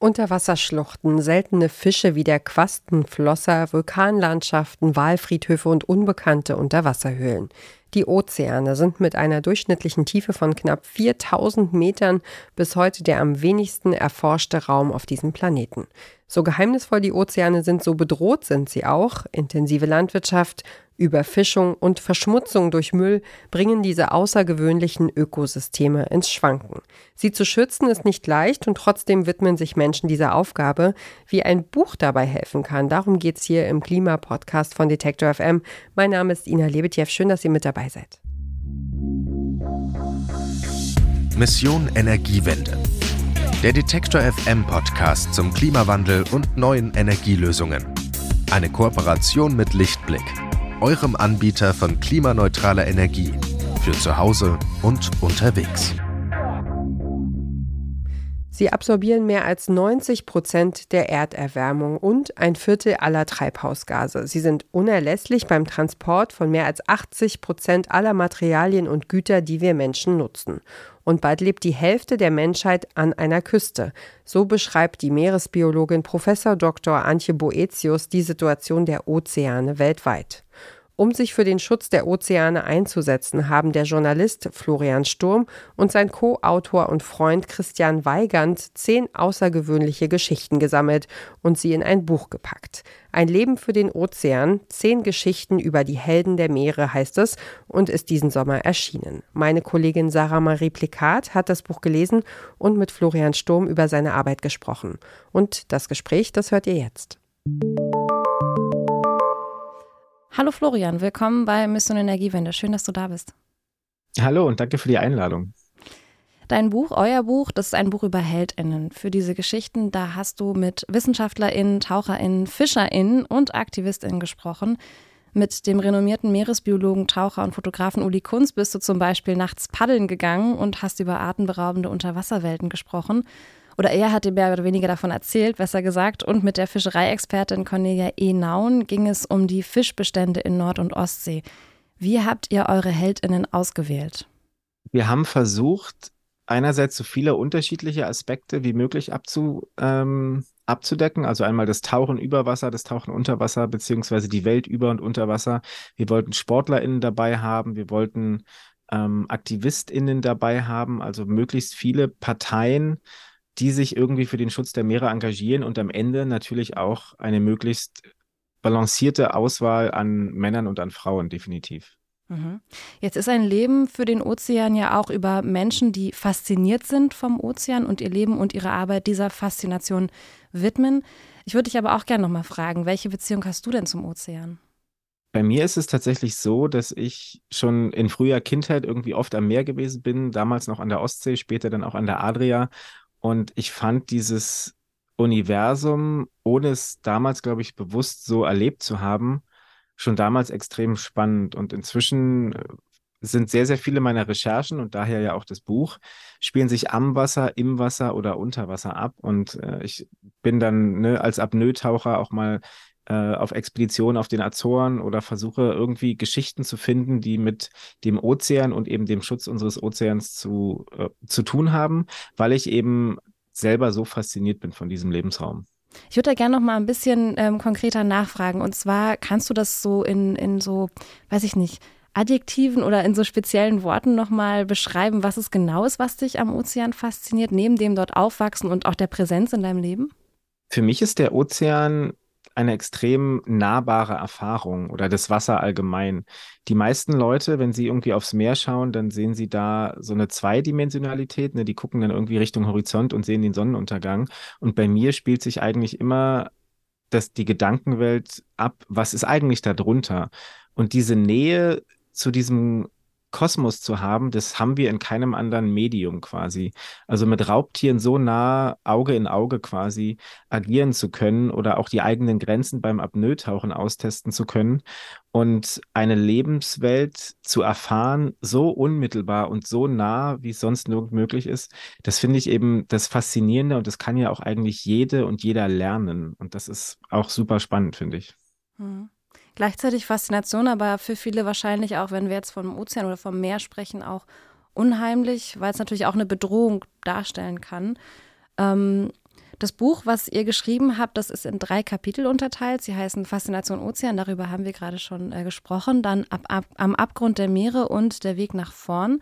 Unterwasserschluchten, seltene Fische wie der Quastenflosser, Vulkanlandschaften, Walfriedhöfe und unbekannte Unterwasserhöhlen. Die Ozeane sind mit einer durchschnittlichen Tiefe von knapp 4000 Metern bis heute der am wenigsten erforschte Raum auf diesem Planeten. So geheimnisvoll die Ozeane sind, so bedroht sind sie auch. Intensive Landwirtschaft, Überfischung und Verschmutzung durch Müll bringen diese außergewöhnlichen Ökosysteme ins Schwanken. Sie zu schützen ist nicht leicht und trotzdem widmen sich Menschen dieser Aufgabe. Wie ein Buch dabei helfen kann, darum geht es hier im Klimapodcast von Detektor FM. Mein Name ist Ina Lebetjew. Schön, dass ihr mit dabei seid. Mission Energiewende. Der Detektor FM Podcast zum Klimawandel und neuen Energielösungen. Eine Kooperation mit Lichtblick eurem Anbieter von klimaneutraler Energie für zu Hause und unterwegs. Sie absorbieren mehr als 90 Prozent der Erderwärmung und ein Viertel aller Treibhausgase. Sie sind unerlässlich beim Transport von mehr als 80 Prozent aller Materialien und Güter, die wir Menschen nutzen. Und bald lebt die Hälfte der Menschheit an einer Küste. So beschreibt die Meeresbiologin Prof. Dr. Antje Boetius die Situation der Ozeane weltweit. Um sich für den Schutz der Ozeane einzusetzen, haben der Journalist Florian Sturm und sein Co-Autor und Freund Christian Weigand zehn außergewöhnliche Geschichten gesammelt und sie in ein Buch gepackt. Ein Leben für den Ozean, zehn Geschichten über die Helden der Meere heißt es und ist diesen Sommer erschienen. Meine Kollegin Sarah Marie Plikat hat das Buch gelesen und mit Florian Sturm über seine Arbeit gesprochen. Und das Gespräch, das hört ihr jetzt. Hallo Florian, willkommen bei Mission Energiewende. Schön, dass du da bist. Hallo und danke für die Einladung. Dein Buch, euer Buch, das ist ein Buch über HeldInnen. Für diese Geschichten, da hast du mit WissenschaftlerInnen, TaucherInnen, FischerInnen und AktivistInnen gesprochen. Mit dem renommierten Meeresbiologen, Taucher und Fotografen Uli Kunz bist du zum Beispiel nachts paddeln gegangen und hast über atemberaubende Unterwasserwelten gesprochen. Oder er hatte mehr oder weniger davon erzählt, besser gesagt. Und mit der Fischereiexpertin Cornelia E. Naun ging es um die Fischbestände in Nord- und Ostsee. Wie habt ihr eure HeldInnen ausgewählt? Wir haben versucht, einerseits so viele unterschiedliche Aspekte wie möglich abzu, ähm, abzudecken. Also einmal das Tauchen über Wasser, das Tauchen unter Wasser, beziehungsweise die Welt über und unter Wasser. Wir wollten SportlerInnen dabei haben. Wir wollten ähm, AktivistInnen dabei haben, also möglichst viele Parteien die sich irgendwie für den Schutz der Meere engagieren und am Ende natürlich auch eine möglichst balancierte Auswahl an Männern und an Frauen, definitiv. Mhm. Jetzt ist ein Leben für den Ozean ja auch über Menschen, die fasziniert sind vom Ozean und ihr Leben und ihre Arbeit dieser Faszination widmen. Ich würde dich aber auch gerne nochmal fragen, welche Beziehung hast du denn zum Ozean? Bei mir ist es tatsächlich so, dass ich schon in früher Kindheit irgendwie oft am Meer gewesen bin, damals noch an der Ostsee, später dann auch an der Adria und ich fand dieses Universum, ohne es damals, glaube ich, bewusst so erlebt zu haben, schon damals extrem spannend. Und inzwischen äh, sind sehr, sehr viele meiner Recherchen und daher ja auch das Buch, spielen sich am Wasser, im Wasser oder unter Wasser ab. Und äh, ich bin dann ne, als Apnoe-Taucher auch mal äh, auf Expeditionen auf den Azoren oder versuche irgendwie Geschichten zu finden, die mit dem Ozean und eben dem Schutz unseres Ozeans zu, äh, zu tun haben, weil ich eben selber so fasziniert bin von diesem Lebensraum. Ich würde da gerne noch mal ein bisschen ähm, konkreter nachfragen. Und zwar kannst du das so in, in so, weiß ich nicht, Adjektiven oder in so speziellen Worten noch mal beschreiben, was es genau ist, was dich am Ozean fasziniert, neben dem dort aufwachsen und auch der Präsenz in deinem Leben? Für mich ist der Ozean eine extrem nahbare Erfahrung oder das Wasser allgemein. Die meisten Leute, wenn sie irgendwie aufs Meer schauen, dann sehen sie da so eine Zweidimensionalität. Ne? Die gucken dann irgendwie Richtung Horizont und sehen den Sonnenuntergang. Und bei mir spielt sich eigentlich immer das, die Gedankenwelt ab, was ist eigentlich da drunter? Und diese Nähe zu diesem Kosmos zu haben, das haben wir in keinem anderen Medium quasi. Also mit Raubtieren so nah Auge in Auge quasi agieren zu können oder auch die eigenen Grenzen beim Apnoe-Tauchen austesten zu können und eine Lebenswelt zu erfahren, so unmittelbar und so nah, wie es sonst nirgend möglich ist, das finde ich eben das Faszinierende und das kann ja auch eigentlich jede und jeder lernen. Und das ist auch super spannend, finde ich. Mhm. Gleichzeitig Faszination, aber für viele wahrscheinlich auch, wenn wir jetzt vom Ozean oder vom Meer sprechen, auch unheimlich, weil es natürlich auch eine Bedrohung darstellen kann. Ähm, Das Buch, was ihr geschrieben habt, das ist in drei Kapitel unterteilt. Sie heißen Faszination Ozean, darüber haben wir gerade schon äh, gesprochen. Dann ab, ab, Am Abgrund der Meere und Der Weg nach vorn.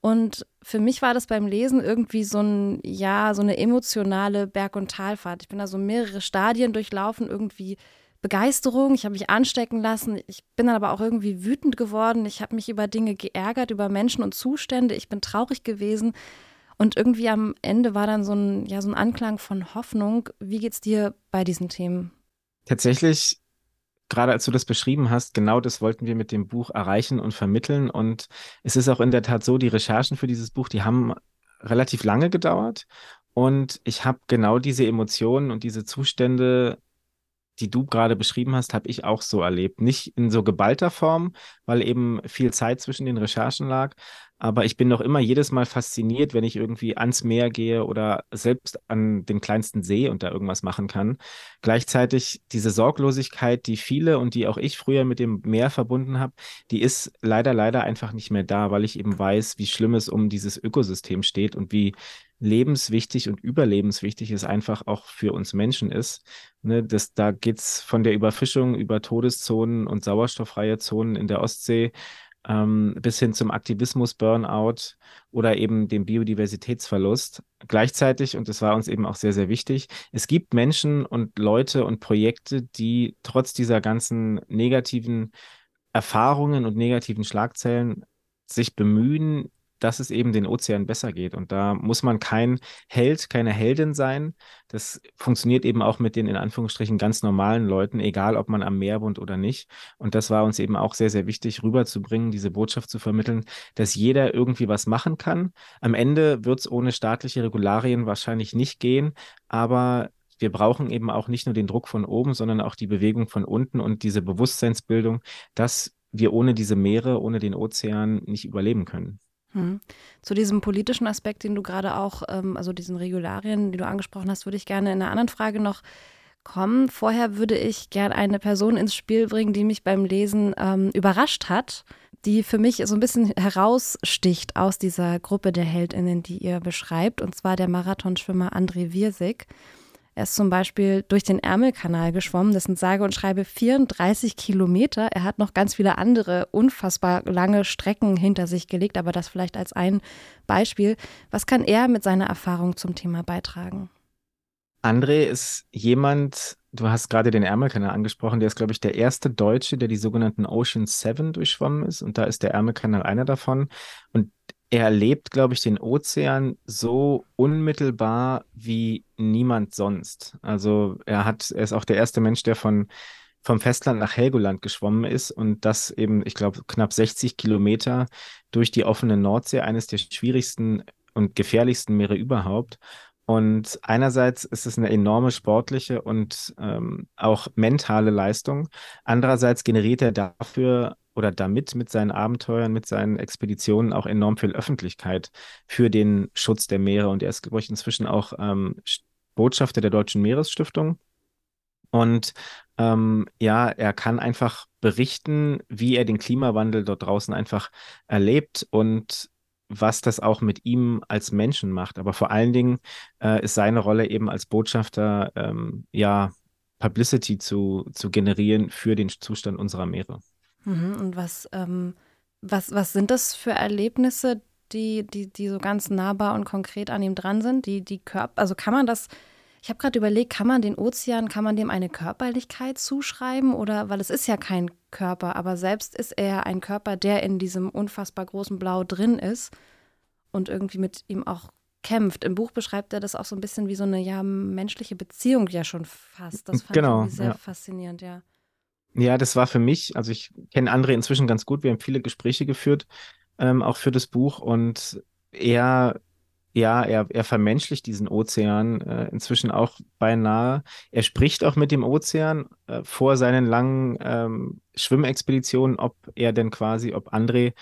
Und für mich war das beim Lesen irgendwie so ein, ja, so eine emotionale Berg- und Talfahrt. Ich bin da so mehrere Stadien durchlaufen, irgendwie Begeisterung, ich habe mich anstecken lassen, ich bin dann aber auch irgendwie wütend geworden, ich habe mich über Dinge geärgert, über Menschen und Zustände, ich bin traurig gewesen. Und irgendwie am Ende war dann so ein, ja, so ein Anklang von Hoffnung. Wie geht's dir bei diesen Themen? Tatsächlich, gerade als du das beschrieben hast, genau das wollten wir mit dem Buch erreichen und vermitteln. Und es ist auch in der Tat so, die Recherchen für dieses Buch, die haben relativ lange gedauert. Und ich habe genau diese Emotionen und diese Zustände die du gerade beschrieben hast, habe ich auch so erlebt. Nicht in so geballter Form, weil eben viel Zeit zwischen den Recherchen lag. Aber ich bin noch immer jedes Mal fasziniert, wenn ich irgendwie ans Meer gehe oder selbst an den kleinsten See und da irgendwas machen kann. Gleichzeitig diese Sorglosigkeit, die viele und die auch ich früher mit dem Meer verbunden habe, die ist leider, leider einfach nicht mehr da, weil ich eben weiß, wie schlimm es um dieses Ökosystem steht und wie lebenswichtig und überlebenswichtig es einfach auch für uns Menschen ist. Ne, das, da geht's von der Überfischung über Todeszonen und sauerstofffreie Zonen in der Ostsee ähm, bis hin zum Aktivismus, Burnout oder eben dem Biodiversitätsverlust. Gleichzeitig, und das war uns eben auch sehr, sehr wichtig, es gibt Menschen und Leute und Projekte, die trotz dieser ganzen negativen Erfahrungen und negativen Schlagzeilen sich bemühen, dass es eben den Ozean besser geht. Und da muss man kein Held, keine Heldin sein. Das funktioniert eben auch mit den in Anführungsstrichen ganz normalen Leuten, egal ob man am Meer wohnt oder nicht. Und das war uns eben auch sehr, sehr wichtig, rüberzubringen, diese Botschaft zu vermitteln, dass jeder irgendwie was machen kann. Am Ende wird es ohne staatliche Regularien wahrscheinlich nicht gehen, aber wir brauchen eben auch nicht nur den Druck von oben, sondern auch die Bewegung von unten und diese Bewusstseinsbildung, dass wir ohne diese Meere, ohne den Ozean nicht überleben können. Hm. Zu diesem politischen Aspekt, den du gerade auch, ähm, also diesen Regularien, die du angesprochen hast, würde ich gerne in einer anderen Frage noch kommen. Vorher würde ich gerne eine Person ins Spiel bringen, die mich beim Lesen ähm, überrascht hat, die für mich so ein bisschen heraussticht aus dieser Gruppe der Heldinnen, die ihr beschreibt, und zwar der Marathonschwimmer André Wirsig. Er ist zum Beispiel durch den Ärmelkanal geschwommen. Das sind sage und schreibe 34 Kilometer. Er hat noch ganz viele andere unfassbar lange Strecken hinter sich gelegt, aber das vielleicht als ein Beispiel. Was kann er mit seiner Erfahrung zum Thema beitragen? André ist jemand, du hast gerade den Ärmelkanal angesprochen, der ist, glaube ich, der erste Deutsche, der die sogenannten Ocean Seven durchschwommen ist. Und da ist der Ärmelkanal einer davon. Und er erlebt, glaube ich, den Ozean so unmittelbar wie niemand sonst. Also er hat, er ist auch der erste Mensch, der von vom Festland nach Helgoland geschwommen ist und das eben, ich glaube, knapp 60 Kilometer durch die offene Nordsee, eines der schwierigsten und gefährlichsten Meere überhaupt. Und einerseits ist es eine enorme sportliche und ähm, auch mentale Leistung. Andererseits generiert er dafür oder damit mit seinen Abenteuern, mit seinen Expeditionen auch enorm viel Öffentlichkeit für den Schutz der Meere. Und er ist, glaube ich, inzwischen auch ähm, Botschafter der Deutschen Meeresstiftung. Und ähm, ja, er kann einfach berichten, wie er den Klimawandel dort draußen einfach erlebt und was das auch mit ihm als Menschen macht. Aber vor allen Dingen äh, ist seine Rolle eben als Botschafter, ähm, ja, Publicity zu, zu generieren für den Zustand unserer Meere. Mhm, und was, ähm, was, was sind das für Erlebnisse, die, die, die so ganz nahbar und konkret an ihm dran sind? Die, die Körper, also kann man das, ich habe gerade überlegt, kann man den Ozean, kann man dem eine Körperlichkeit zuschreiben? Oder, weil es ist ja kein Körper, aber selbst ist er ein Körper, der in diesem unfassbar großen Blau drin ist und irgendwie mit ihm auch kämpft. Im Buch beschreibt er das auch so ein bisschen wie so eine ja menschliche Beziehung ja schon fast. Das fand genau, ich sehr ja. faszinierend, ja. Ja, das war für mich, also ich kenne André inzwischen ganz gut, wir haben viele Gespräche geführt, ähm, auch für das Buch und er, ja, er, er vermenschlicht diesen Ozean äh, inzwischen auch beinahe. Er spricht auch mit dem Ozean äh, vor seinen langen ähm, Schwimmexpeditionen, ob er denn quasi, ob André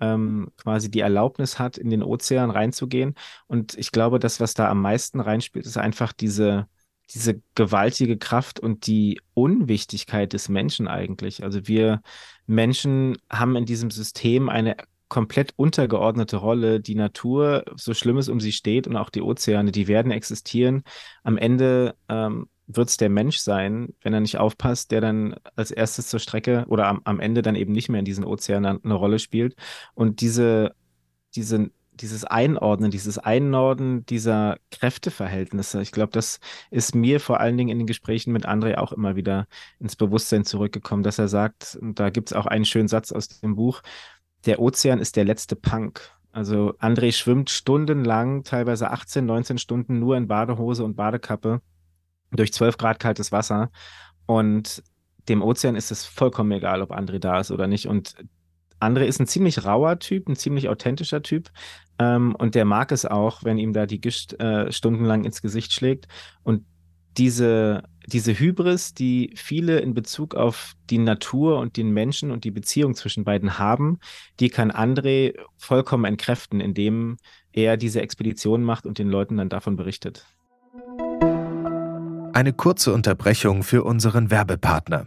ähm, quasi die Erlaubnis hat, in den Ozean reinzugehen. Und ich glaube, das, was da am meisten reinspielt, ist einfach diese diese gewaltige Kraft und die Unwichtigkeit des Menschen eigentlich. Also wir Menschen haben in diesem System eine komplett untergeordnete Rolle. Die Natur, so schlimm es um sie steht und auch die Ozeane, die werden existieren. Am Ende ähm, wird es der Mensch sein, wenn er nicht aufpasst, der dann als erstes zur Strecke oder am, am Ende dann eben nicht mehr in diesen Ozeanen eine Rolle spielt. Und diese, diese dieses Einordnen, dieses Einnorden dieser Kräfteverhältnisse, ich glaube, das ist mir vor allen Dingen in den Gesprächen mit André auch immer wieder ins Bewusstsein zurückgekommen, dass er sagt, und da gibt es auch einen schönen Satz aus dem Buch, der Ozean ist der letzte Punk. Also André schwimmt stundenlang, teilweise 18, 19 Stunden nur in Badehose und Badekappe durch 12 Grad kaltes Wasser. Und dem Ozean ist es vollkommen egal, ob André da ist oder nicht. Und André ist ein ziemlich rauer Typ, ein ziemlich authentischer Typ. Ähm, und der mag es auch, wenn ihm da die Gischt äh, stundenlang ins Gesicht schlägt. Und diese, diese Hybris, die viele in Bezug auf die Natur und den Menschen und die Beziehung zwischen beiden haben, die kann André vollkommen entkräften, indem er diese Expedition macht und den Leuten dann davon berichtet. Eine kurze Unterbrechung für unseren Werbepartner.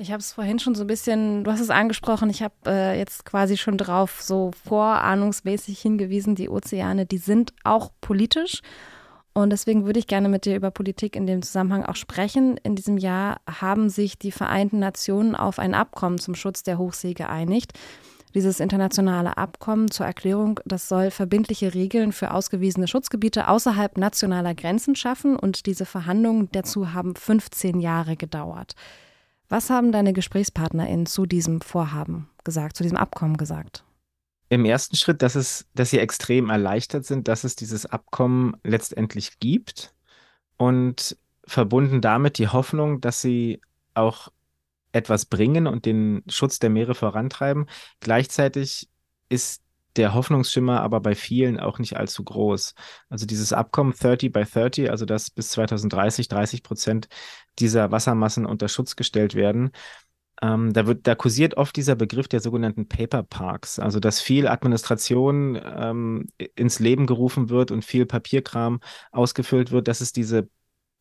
Ich habe es vorhin schon so ein bisschen, du hast es angesprochen, ich habe äh, jetzt quasi schon drauf so vorahnungsmäßig hingewiesen, die Ozeane, die sind auch politisch. Und deswegen würde ich gerne mit dir über Politik in dem Zusammenhang auch sprechen. In diesem Jahr haben sich die Vereinten Nationen auf ein Abkommen zum Schutz der Hochsee geeinigt. Dieses internationale Abkommen zur Erklärung, das soll verbindliche Regeln für ausgewiesene Schutzgebiete außerhalb nationaler Grenzen schaffen und diese Verhandlungen dazu haben 15 Jahre gedauert. Was haben deine GesprächspartnerInnen zu diesem Vorhaben gesagt, zu diesem Abkommen gesagt? Im ersten Schritt, dass, es, dass sie extrem erleichtert sind, dass es dieses Abkommen letztendlich gibt und verbunden damit die Hoffnung, dass sie auch etwas bringen und den Schutz der Meere vorantreiben. Gleichzeitig ist der Hoffnungsschimmer aber bei vielen auch nicht allzu groß. Also dieses Abkommen 30 by 30, also dass bis 2030 30 Prozent dieser Wassermassen unter Schutz gestellt werden, ähm, da wird, da kursiert oft dieser Begriff der sogenannten Paper Parks, also dass viel Administration ähm, ins Leben gerufen wird und viel Papierkram ausgefüllt wird, dass es diese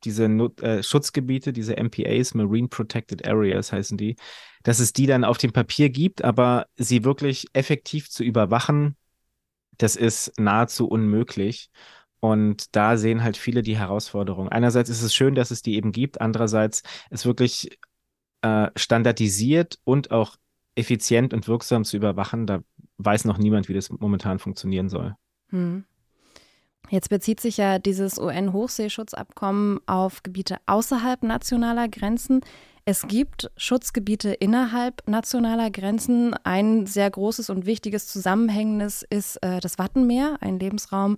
diese äh, Schutzgebiete, diese MPAs, Marine Protected Areas heißen die, dass es die dann auf dem Papier gibt, aber sie wirklich effektiv zu überwachen, das ist nahezu unmöglich. Und da sehen halt viele die Herausforderung. Einerseits ist es schön, dass es die eben gibt, andererseits ist wirklich äh, standardisiert und auch effizient und wirksam zu überwachen. Da weiß noch niemand, wie das momentan funktionieren soll. Hm. Jetzt bezieht sich ja dieses UN-Hochseeschutzabkommen auf Gebiete außerhalb nationaler Grenzen. Es gibt Schutzgebiete innerhalb nationaler Grenzen. Ein sehr großes und wichtiges Zusammenhängendes ist äh, das Wattenmeer, ein Lebensraum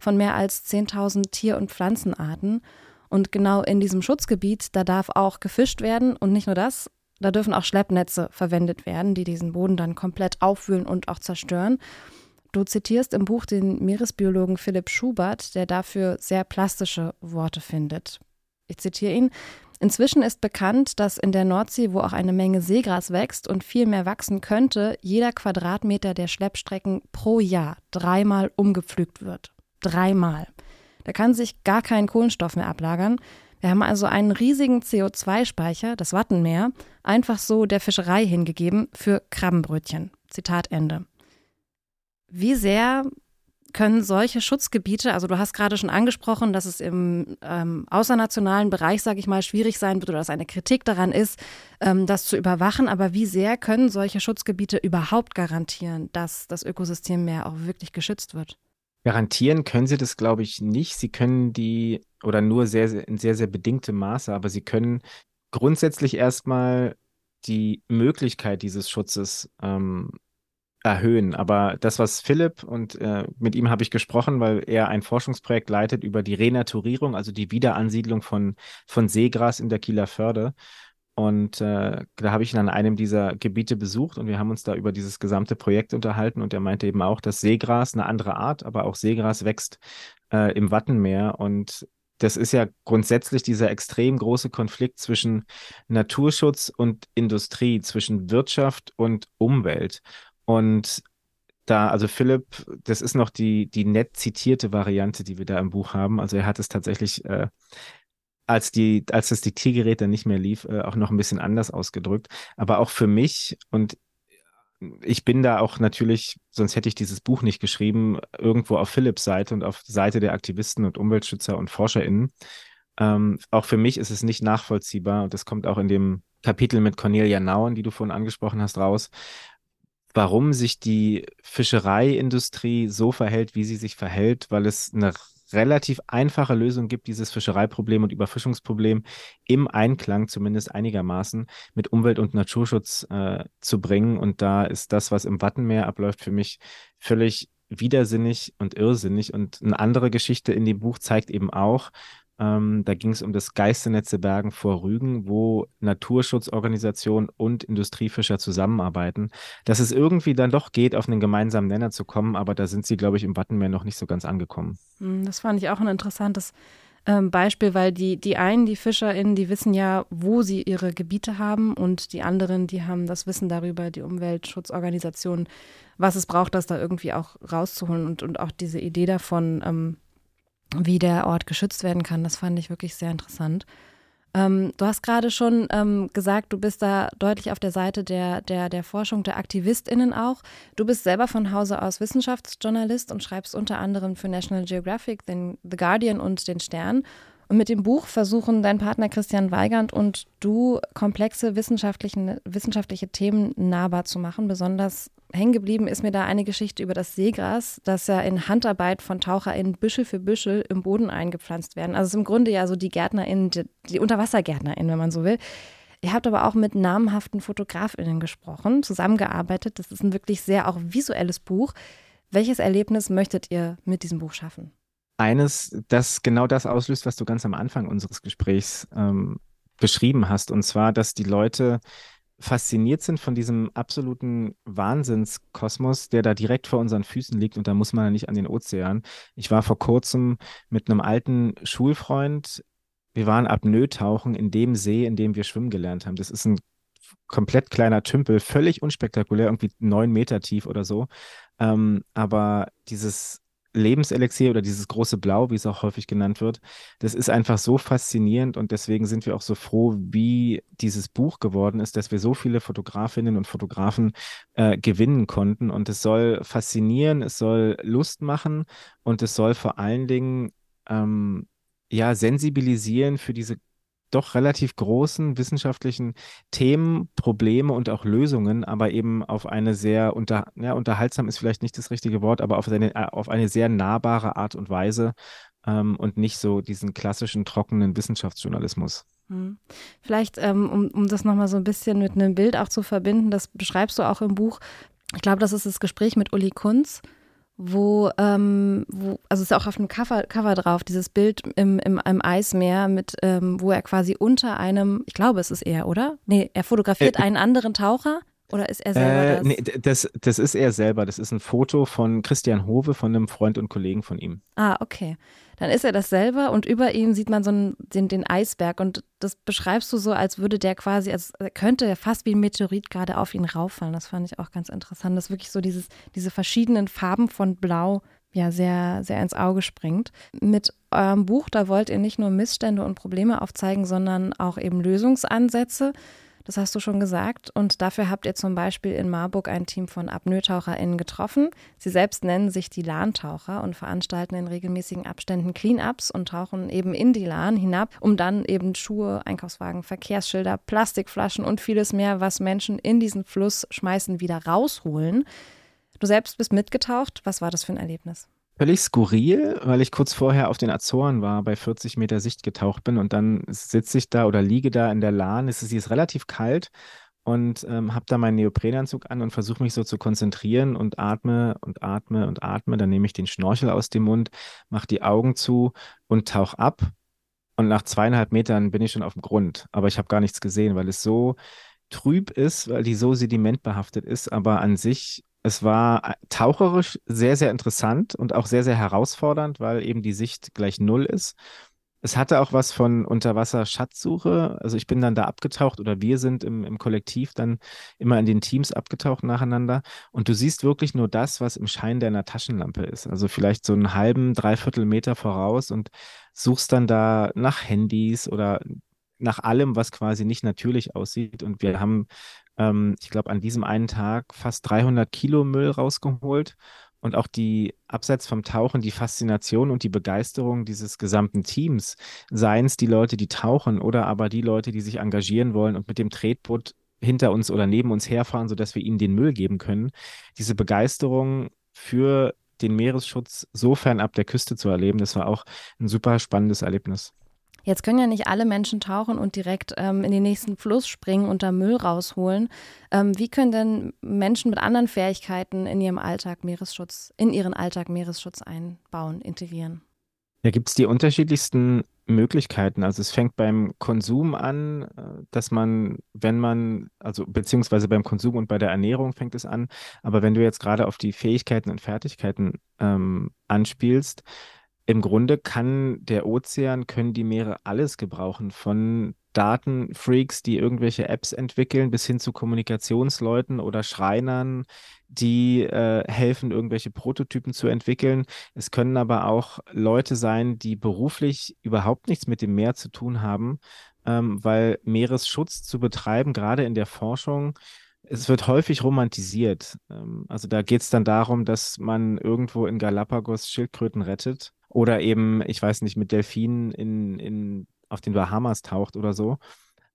von mehr als 10.000 Tier- und Pflanzenarten. Und genau in diesem Schutzgebiet, da darf auch gefischt werden und nicht nur das, da dürfen auch Schleppnetze verwendet werden, die diesen Boden dann komplett aufwühlen und auch zerstören. Du zitierst im Buch den Meeresbiologen Philipp Schubert, der dafür sehr plastische Worte findet. Ich zitiere ihn. Inzwischen ist bekannt, dass in der Nordsee, wo auch eine Menge Seegras wächst und viel mehr wachsen könnte, jeder Quadratmeter der Schleppstrecken pro Jahr dreimal umgepflügt wird. Dreimal. Da kann sich gar kein Kohlenstoff mehr ablagern. Wir haben also einen riesigen CO2-Speicher, das Wattenmeer, einfach so der Fischerei hingegeben für Krabbenbrötchen. Zitat Ende. Wie sehr können solche Schutzgebiete, also du hast gerade schon angesprochen, dass es im ähm, außernationalen Bereich, sage ich mal, schwierig sein wird oder dass eine Kritik daran ist, ähm, das zu überwachen, aber wie sehr können solche Schutzgebiete überhaupt garantieren, dass das Ökosystem mehr auch wirklich geschützt wird? Garantieren können sie das, glaube ich, nicht. Sie können die oder nur sehr, sehr in sehr, sehr bedingtem Maße, aber sie können grundsätzlich erstmal die Möglichkeit dieses Schutzes ähm, erhöhen. Aber das, was Philipp und äh, mit ihm habe ich gesprochen, weil er ein Forschungsprojekt leitet über die Renaturierung, also die Wiederansiedlung von, von Seegras in der Kieler Förde. Und äh, da habe ich ihn an einem dieser Gebiete besucht und wir haben uns da über dieses gesamte Projekt unterhalten und er meinte eben auch, dass Seegras eine andere Art, aber auch Seegras wächst äh, im Wattenmeer und das ist ja grundsätzlich dieser extrem große Konflikt zwischen Naturschutz und Industrie, zwischen Wirtschaft und Umwelt. Und da, also Philipp, das ist noch die, die nett zitierte Variante, die wir da im Buch haben. Also er hat es tatsächlich äh, als die, als das Diktiergerät dann nicht mehr lief, äh, auch noch ein bisschen anders ausgedrückt. Aber auch für mich und ich bin da auch natürlich, sonst hätte ich dieses Buch nicht geschrieben, irgendwo auf Philipps Seite und auf Seite der Aktivisten und Umweltschützer und ForscherInnen. Ähm, auch für mich ist es nicht nachvollziehbar und das kommt auch in dem Kapitel mit Cornelia Nauen, die du vorhin angesprochen hast, raus, warum sich die Fischereiindustrie so verhält, wie sie sich verhält, weil es eine relativ einfache Lösung gibt, dieses Fischereiproblem und Überfischungsproblem im Einklang zumindest einigermaßen mit Umwelt- und Naturschutz äh, zu bringen. Und da ist das, was im Wattenmeer abläuft, für mich völlig widersinnig und irrsinnig. Und eine andere Geschichte in dem Buch zeigt eben auch, ähm, da ging es um das Geisternetze Bergen vor Rügen, wo Naturschutzorganisationen und Industriefischer zusammenarbeiten. Dass es irgendwie dann doch geht, auf einen gemeinsamen Nenner zu kommen, aber da sind sie, glaube ich, im Wattenmeer noch nicht so ganz angekommen. Hm, das fand ich auch ein interessantes ähm, Beispiel, weil die, die einen, die FischerInnen, die wissen ja, wo sie ihre Gebiete haben und die anderen, die haben das Wissen darüber, die Umweltschutzorganisationen, was es braucht, das da irgendwie auch rauszuholen und, und auch diese Idee davon, ähm, wie der Ort geschützt werden kann. Das fand ich wirklich sehr interessant. Ähm, du hast gerade schon ähm, gesagt, du bist da deutlich auf der Seite der, der, der Forschung der AktivistInnen auch. Du bist selber von Hause aus Wissenschaftsjournalist und schreibst unter anderem für National Geographic, den The Guardian und den Stern. Und mit dem Buch versuchen dein Partner Christian Weigand und du komplexe wissenschaftliche Themen nahbar zu machen, besonders hängen geblieben ist mir da eine Geschichte über das Seegras, das ja in Handarbeit von TaucherInnen Büschel für Büschel im Boden eingepflanzt werden. Also es ist im Grunde ja so die GärtnerInnen, die, die UnterwassergärtnerInnen, wenn man so will. Ihr habt aber auch mit namhaften FotografInnen gesprochen, zusammengearbeitet. Das ist ein wirklich sehr auch visuelles Buch. Welches Erlebnis möchtet ihr mit diesem Buch schaffen? Eines, das genau das auslöst, was du ganz am Anfang unseres Gesprächs ähm, beschrieben hast. Und zwar, dass die Leute fasziniert sind von diesem absoluten Wahnsinnskosmos, der da direkt vor unseren Füßen liegt und da muss man ja nicht an den Ozean. Ich war vor kurzem mit einem alten Schulfreund, wir waren Apnoe-tauchen in dem See, in dem wir schwimmen gelernt haben. Das ist ein komplett kleiner Tümpel, völlig unspektakulär, irgendwie neun Meter tief oder so. Ähm, aber dieses Lebenselixier oder dieses große Blau, wie es auch häufig genannt wird, das ist einfach so faszinierend und deswegen sind wir auch so froh, wie dieses Buch geworden ist, dass wir so viele Fotografinnen und Fotografen äh, gewinnen konnten. Und es soll faszinieren, es soll Lust machen und es soll vor allen Dingen ähm, ja sensibilisieren für diese doch relativ großen wissenschaftlichen Themen, Probleme und auch Lösungen, aber eben auf eine sehr unter, ja, unterhaltsam ist vielleicht nicht das richtige Wort, aber auf eine, äh, auf eine sehr nahbare Art und Weise ähm, und nicht so diesen klassischen trockenen Wissenschaftsjournalismus. Hm. Vielleicht, ähm, um, um das nochmal so ein bisschen mit einem Bild auch zu verbinden, das beschreibst du auch im Buch. Ich glaube, das ist das Gespräch mit Uli Kunz wo, ähm, wo, also ist auch auf dem Cover, Cover drauf, dieses Bild im, im, im Eismeer mit, ähm, wo er quasi unter einem, ich glaube, es ist er, oder? Nee, er fotografiert äh, einen anderen Taucher oder ist er selber äh, das? Nee, das? Das ist er selber. Das ist ein Foto von Christian Hove, von einem Freund und Kollegen von ihm. Ah, okay. Dann ist er das selber und über ihm sieht man so einen, den, den Eisberg und das beschreibst du so, als würde der quasi, als könnte er fast wie ein Meteorit gerade auf ihn rauffallen. Das fand ich auch ganz interessant, dass wirklich so dieses, diese verschiedenen Farben von Blau ja sehr, sehr ins Auge springt. Mit eurem Buch, da wollt ihr nicht nur Missstände und Probleme aufzeigen, sondern auch eben Lösungsansätze. Das hast du schon gesagt. Und dafür habt ihr zum Beispiel in Marburg ein Team von Apnoe-TaucherInnen getroffen. Sie selbst nennen sich die Lahntaucher und veranstalten in regelmäßigen Abständen Cleanups und tauchen eben in die Lahn hinab, um dann eben Schuhe, Einkaufswagen, Verkehrsschilder, Plastikflaschen und vieles mehr, was Menschen in diesen Fluss schmeißen, wieder rausholen. Du selbst bist mitgetaucht. Was war das für ein Erlebnis? Völlig skurril, weil ich kurz vorher auf den Azoren war, bei 40 Meter Sicht getaucht bin und dann sitze ich da oder liege da in der Lahn. Es ist, ist relativ kalt und ähm, habe da meinen Neoprenanzug an und versuche mich so zu konzentrieren und atme und atme und atme. Dann nehme ich den Schnorchel aus dem Mund, mache die Augen zu und tauche ab Und nach zweieinhalb Metern bin ich schon auf dem Grund, aber ich habe gar nichts gesehen, weil es so trüb ist, weil die so sedimentbehaftet ist, aber an sich, es war taucherisch sehr, sehr interessant und auch sehr, sehr herausfordernd, weil eben die Sicht gleich null ist. Es hatte auch was von Unterwasser-Schatzsuche. Also ich bin dann da abgetaucht oder wir sind im, im Kollektiv dann immer in den Teams abgetaucht nacheinander. Und du siehst wirklich nur das, was im Schein deiner Taschenlampe ist. Also vielleicht so einen halben, dreiviertel Meter voraus und suchst dann da nach Handys oder nach allem, was quasi nicht natürlich aussieht. Und wir haben, ähm, ich glaube, an diesem einen Tag fast 300 Kilo Müll rausgeholt. Und auch die, abseits vom Tauchen, die Faszination und die Begeisterung dieses gesamten Teams, seien es die Leute, die tauchen oder aber die Leute, die sich engagieren wollen und mit dem Tretboot hinter uns oder neben uns herfahren, sodass wir ihnen den Müll geben können. Diese Begeisterung für den Meeresschutz so fernab der Küste zu erleben, das war auch ein super spannendes Erlebnis. Jetzt können ja nicht alle Menschen tauchen und direkt ähm, in den nächsten Fluss springen und da Müll rausholen. Ähm, wie können denn Menschen mit anderen Fähigkeiten in ihrem Alltag Meeresschutz, in ihren Alltag Meeresschutz einbauen, integrieren? Da gibt es die unterschiedlichsten Möglichkeiten. Also es fängt beim Konsum an, äh, dass man, wenn man, also beziehungsweise beim Konsum und bei der Ernährung fängt es an, aber wenn du jetzt gerade auf die Fähigkeiten und Fertigkeiten ähm, anspielst, im Grunde kann der Ozean, können die Meere alles gebrauchen, von Datenfreaks, die irgendwelche Apps entwickeln, bis hin zu Kommunikationsleuten oder Schreinern, die äh, helfen, irgendwelche Prototypen zu entwickeln. Es können aber auch Leute sein, die beruflich überhaupt nichts mit dem Meer zu tun haben, ähm, weil Meeresschutz zu betreiben, gerade in der Forschung, es wird häufig romantisiert. Ähm, also da geht es dann darum, dass man irgendwo in Galapagos Schildkröten rettet oder eben, ich weiß nicht, mit Delfinen in, in, auf den Bahamas taucht oder so.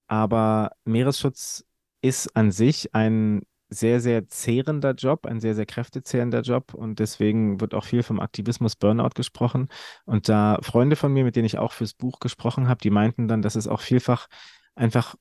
Aber Meeresschutz ist an sich ein sehr, sehr zehrender Job, ein sehr, sehr kräftezehrender Job und deswegen wird auch viel vom Aktivismus Burnout gesprochen. Und da Freunde von mir, mit denen ich auch fürs Buch gesprochen habe, die meinten dann, dass es auch vielfach einfach,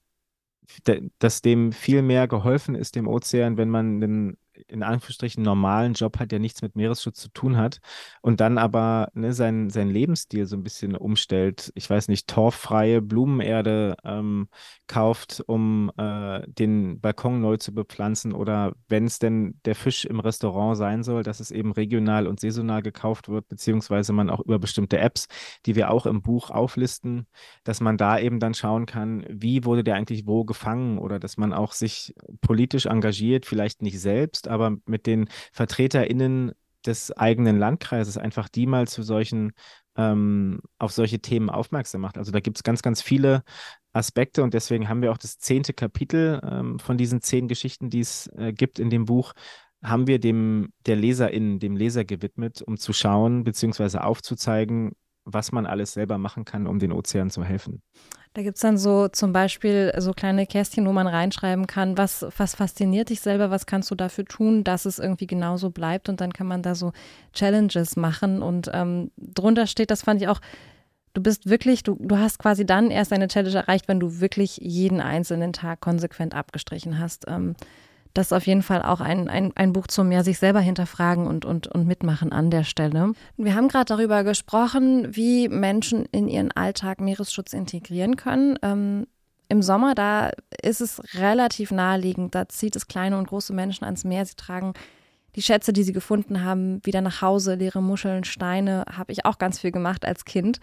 dass dem viel mehr geholfen ist, dem Ozean, wenn man einen in Anführungsstrichen normalen Job hat, der nichts mit Meeresschutz zu tun hat und dann aber ne, seinen, seinen Lebensstil so ein bisschen umstellt. Ich weiß nicht, torffreie Blumenerde ähm, kauft, um äh, den Balkon neu zu bepflanzen oder wenn es denn der Fisch im Restaurant sein soll, dass es eben regional und saisonal gekauft wird, beziehungsweise man auch über bestimmte Apps, die wir auch im Buch auflisten, dass man da eben dann schauen kann, wie wurde der eigentlich wo gefangen oder dass man auch sich politisch engagiert, vielleicht nicht selbst, aber mit den VertreterInnen des eigenen Landkreises einfach die mal zu solchen, ähm, auf solche Themen aufmerksam macht. Also da gibt es ganz, ganz viele Aspekte und deswegen haben wir auch das zehnte Kapitel ähm, von diesen zehn Geschichten, die es äh, gibt in dem Buch, haben wir dem der Leserin, dem Leser gewidmet, um zu schauen bzw. aufzuzeigen, was man alles selber machen kann, um den Ozean zu helfen. Da gibt es dann so zum Beispiel so kleine Kästchen, wo man reinschreiben kann, was, was fasziniert dich selber, was kannst du dafür tun, dass es irgendwie genauso bleibt. Und dann kann man da so Challenges machen. Und ähm, drunter steht, das fand ich auch, du bist wirklich, du, du hast quasi dann erst eine Challenge erreicht, wenn du wirklich jeden einzelnen Tag konsequent abgestrichen hast. Ähm, das ist auf jeden Fall auch ein, ein, ein Buch zum ja, sich selber hinterfragen und, und, und mitmachen an der Stelle. Wir haben gerade darüber gesprochen, wie Menschen in ihren Alltag Meeresschutz integrieren können. Ähm, Im Sommer, da ist es relativ naheliegend, da zieht es kleine und große Menschen ans Meer. Sie tragen die Schätze, die sie gefunden haben, wieder nach Hause, leere Muscheln, Steine, habe ich auch ganz viel gemacht als Kind.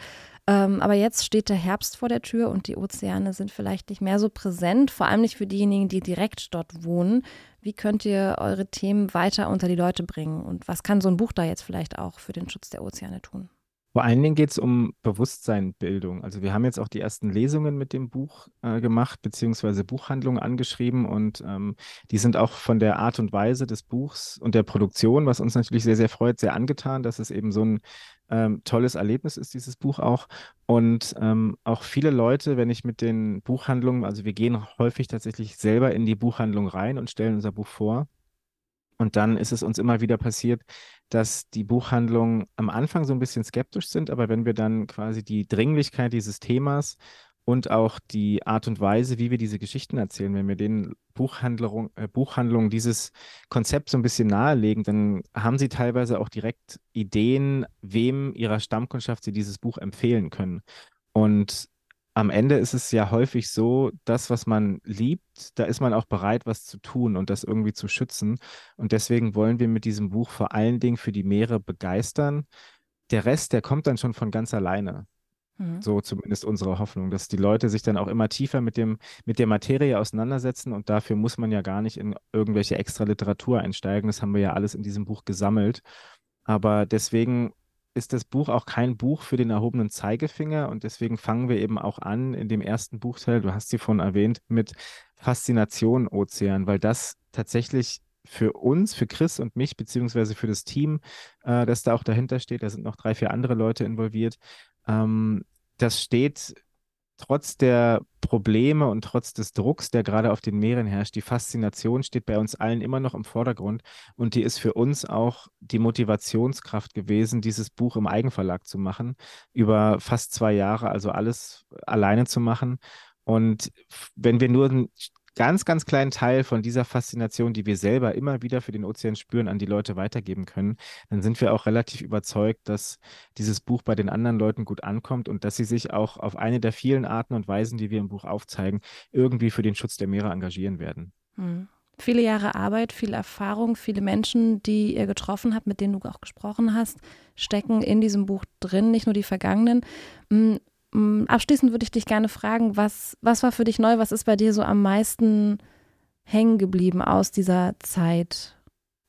Ähm, aber jetzt steht der Herbst vor der Tür und die Ozeane sind vielleicht nicht mehr so präsent, vor allem nicht für diejenigen, die direkt dort wohnen. Wie könnt ihr eure Themen weiter unter die Leute bringen und was kann so ein Buch da jetzt vielleicht auch für den Schutz der Ozeane tun? Vor allen Dingen geht es um Bewusstseinbildung. Also wir haben jetzt auch die ersten Lesungen mit dem Buch äh, gemacht, beziehungsweise Buchhandlungen angeschrieben und ähm, die sind auch von der Art und Weise des Buchs und der Produktion, was uns natürlich sehr, sehr freut, sehr angetan, dass es eben so ein ähm, tolles Erlebnis ist, dieses Buch auch. Und ähm, auch viele Leute, wenn ich mit den Buchhandlungen, also wir gehen häufig tatsächlich selber in die Buchhandlung rein und stellen unser Buch vor. Und dann ist es uns immer wieder passiert, dass die Buchhandlungen am Anfang so ein bisschen skeptisch sind, aber wenn wir dann quasi die Dringlichkeit dieses Themas und auch die Art und Weise, wie wir diese Geschichten erzählen, wenn wir den Buchhandlung, äh, Buchhandlungen dieses Konzept so ein bisschen nahelegen, dann haben sie teilweise auch direkt Ideen, wem ihrer Stammkundschaft sie dieses Buch empfehlen können. Und am Ende ist es ja häufig so, das, was man liebt, da ist man auch bereit, was zu tun und das irgendwie zu schützen. Und deswegen wollen wir mit diesem Buch vor allen Dingen für die Meere begeistern. Der Rest, der kommt dann schon von ganz alleine. Mhm. So zumindest unsere Hoffnung, dass die Leute sich dann auch immer tiefer mit dem, mit der Materie auseinandersetzen und dafür muss man ja gar nicht in irgendwelche extra Literatur einsteigen. Das haben wir ja alles in diesem Buch gesammelt. Aber deswegen ist das Buch auch kein Buch für den erhobenen Zeigefinger und deswegen fangen wir eben auch an in dem ersten Buchteil, du hast sie vorhin erwähnt, mit Faszination Ozean, weil das tatsächlich für uns, für Chris und mich, beziehungsweise für das Team, äh, das da auch dahinter steht, da sind noch drei, vier andere Leute involviert, ähm, das steht trotz der Probleme und trotz des Drucks, der gerade auf den Meeren herrscht, die Faszination steht bei uns allen immer noch im Vordergrund und die ist für uns auch die Motivationskraft gewesen, dieses Buch im Eigenverlag zu machen, über fast zwei Jahre, also alles alleine zu machen. Und wenn wir nur ein ganz, ganz kleinen Teil von dieser Faszination, die wir selber immer wieder für den Ozean spüren, an die Leute weitergeben können, dann sind wir auch relativ überzeugt, dass dieses Buch bei den anderen Leuten gut ankommt und dass sie sich auch auf eine der vielen Arten und Weisen, die wir im Buch aufzeigen, irgendwie für den Schutz der Meere engagieren werden. Hm. Viele Jahre Arbeit, viel Erfahrung, viele Menschen, die ihr getroffen habt, mit denen du auch gesprochen hast, stecken in diesem Buch drin, nicht nur die vergangenen. Mm, abschließend würde ich dich gerne fragen, was, was war für dich neu? Was ist bei dir so am meisten hängen geblieben aus dieser Zeit?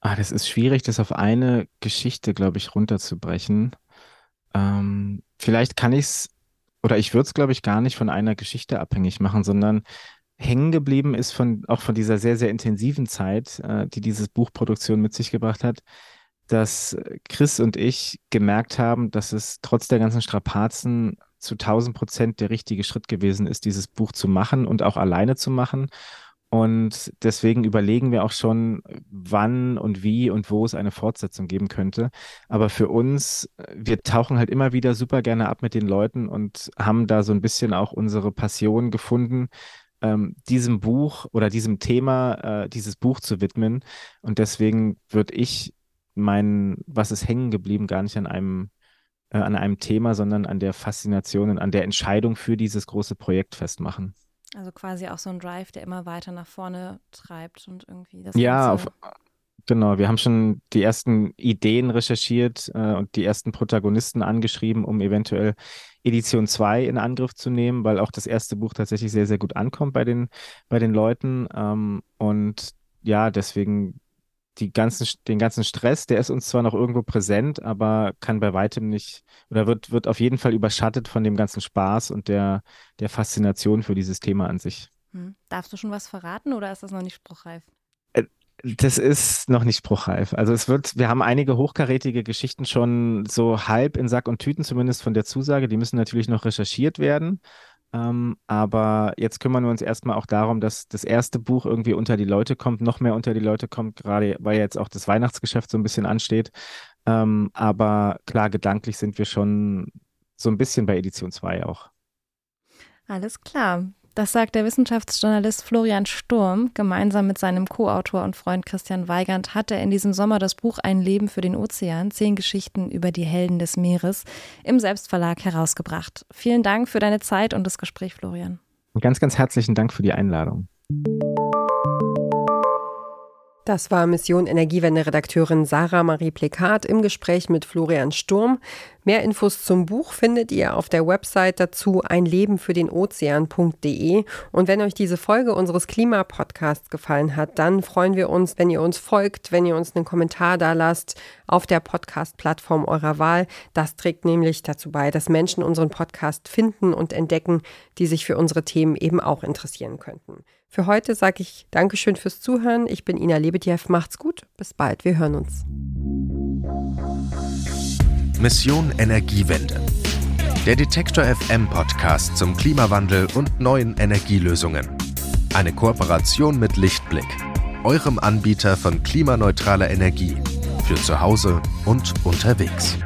Ah, das ist schwierig, das auf eine Geschichte, glaube ich, runterzubrechen. Ähm, vielleicht kann ich es, oder ich würde es, glaube ich, gar nicht von einer Geschichte abhängig machen, sondern hängen geblieben ist von, auch von dieser sehr, sehr intensiven Zeit, äh, die diese Buchproduktion mit sich gebracht hat, dass Chris und ich gemerkt haben, dass es trotz der ganzen Strapazen zu 1000 Prozent der richtige Schritt gewesen ist, dieses Buch zu machen und auch alleine zu machen. Und deswegen überlegen wir auch schon, wann und wie und wo es eine Fortsetzung geben könnte. Aber für uns, wir tauchen halt immer wieder super gerne ab mit den Leuten und haben da so ein bisschen auch unsere Passion gefunden, ähm, diesem Buch oder diesem Thema, äh, dieses Buch zu widmen. Und deswegen würde ich mein, was ist hängen geblieben, gar nicht an einem äh, an einem Thema, sondern an der Faszination und an der Entscheidung für dieses große Projekt festmachen. Also quasi auch so ein Drive, der immer weiter nach vorne treibt und irgendwie das. Ja, auf, genau. Wir haben schon die ersten Ideen recherchiert äh, und die ersten Protagonisten angeschrieben, um eventuell Edition 2 in Angriff zu nehmen, weil auch das erste Buch tatsächlich sehr, sehr gut ankommt bei den, bei den Leuten. Ähm, und ja, deswegen die ganzen, den ganzen Stress, der ist uns zwar noch irgendwo präsent, aber kann bei weitem nicht oder wird, wird auf jeden Fall überschattet von dem ganzen Spaß und der, der Faszination für dieses Thema an sich. Hm. Darfst du schon was verraten oder ist das noch nicht spruchreif? Äh, das ist noch nicht spruchreif. Also es wird, wir haben einige hochkarätige Geschichten schon so halb in Sack und Tüten, zumindest von der Zusage. Die müssen natürlich noch recherchiert werden. Ähm, aber jetzt kümmern wir uns erstmal auch darum, dass das erste Buch irgendwie unter die Leute kommt, noch mehr unter die Leute kommt, gerade weil jetzt auch das Weihnachtsgeschäft so ein bisschen ansteht. Ähm, aber klar, gedanklich sind wir schon so ein bisschen bei Edition 2 auch. Alles klar. Das sagt der Wissenschaftsjournalist Florian Sturm. Gemeinsam mit seinem Co-Autor und Freund Christian Weigand hat er in diesem Sommer das Buch Ein Leben für den Ozean, zehn Geschichten über die Helden des Meeres, im Selbstverlag herausgebracht. Vielen Dank für deine Zeit und das Gespräch, Florian. Ganz, ganz herzlichen Dank für die Einladung. Das war Mission Energiewende-Redakteurin Sarah Marie Plekat im Gespräch mit Florian Sturm. Mehr Infos zum Buch findet ihr auf der Website dazu einlebenfürdenozean.de. Und wenn euch diese Folge unseres Klimapodcasts gefallen hat, dann freuen wir uns, wenn ihr uns folgt, wenn ihr uns einen Kommentar da lasst auf der Podcast-Plattform eurer Wahl. Das trägt nämlich dazu bei, dass Menschen unseren Podcast finden und entdecken, die sich für unsere Themen eben auch interessieren könnten. Für heute sage ich Dankeschön fürs Zuhören. Ich bin Ina Lebetjew. Macht's gut. Bis bald. Wir hören uns. Mission Energiewende. Der Detektor FM Podcast zum Klimawandel und neuen Energielösungen. Eine Kooperation mit Lichtblick, eurem Anbieter von klimaneutraler Energie für zu Hause und unterwegs.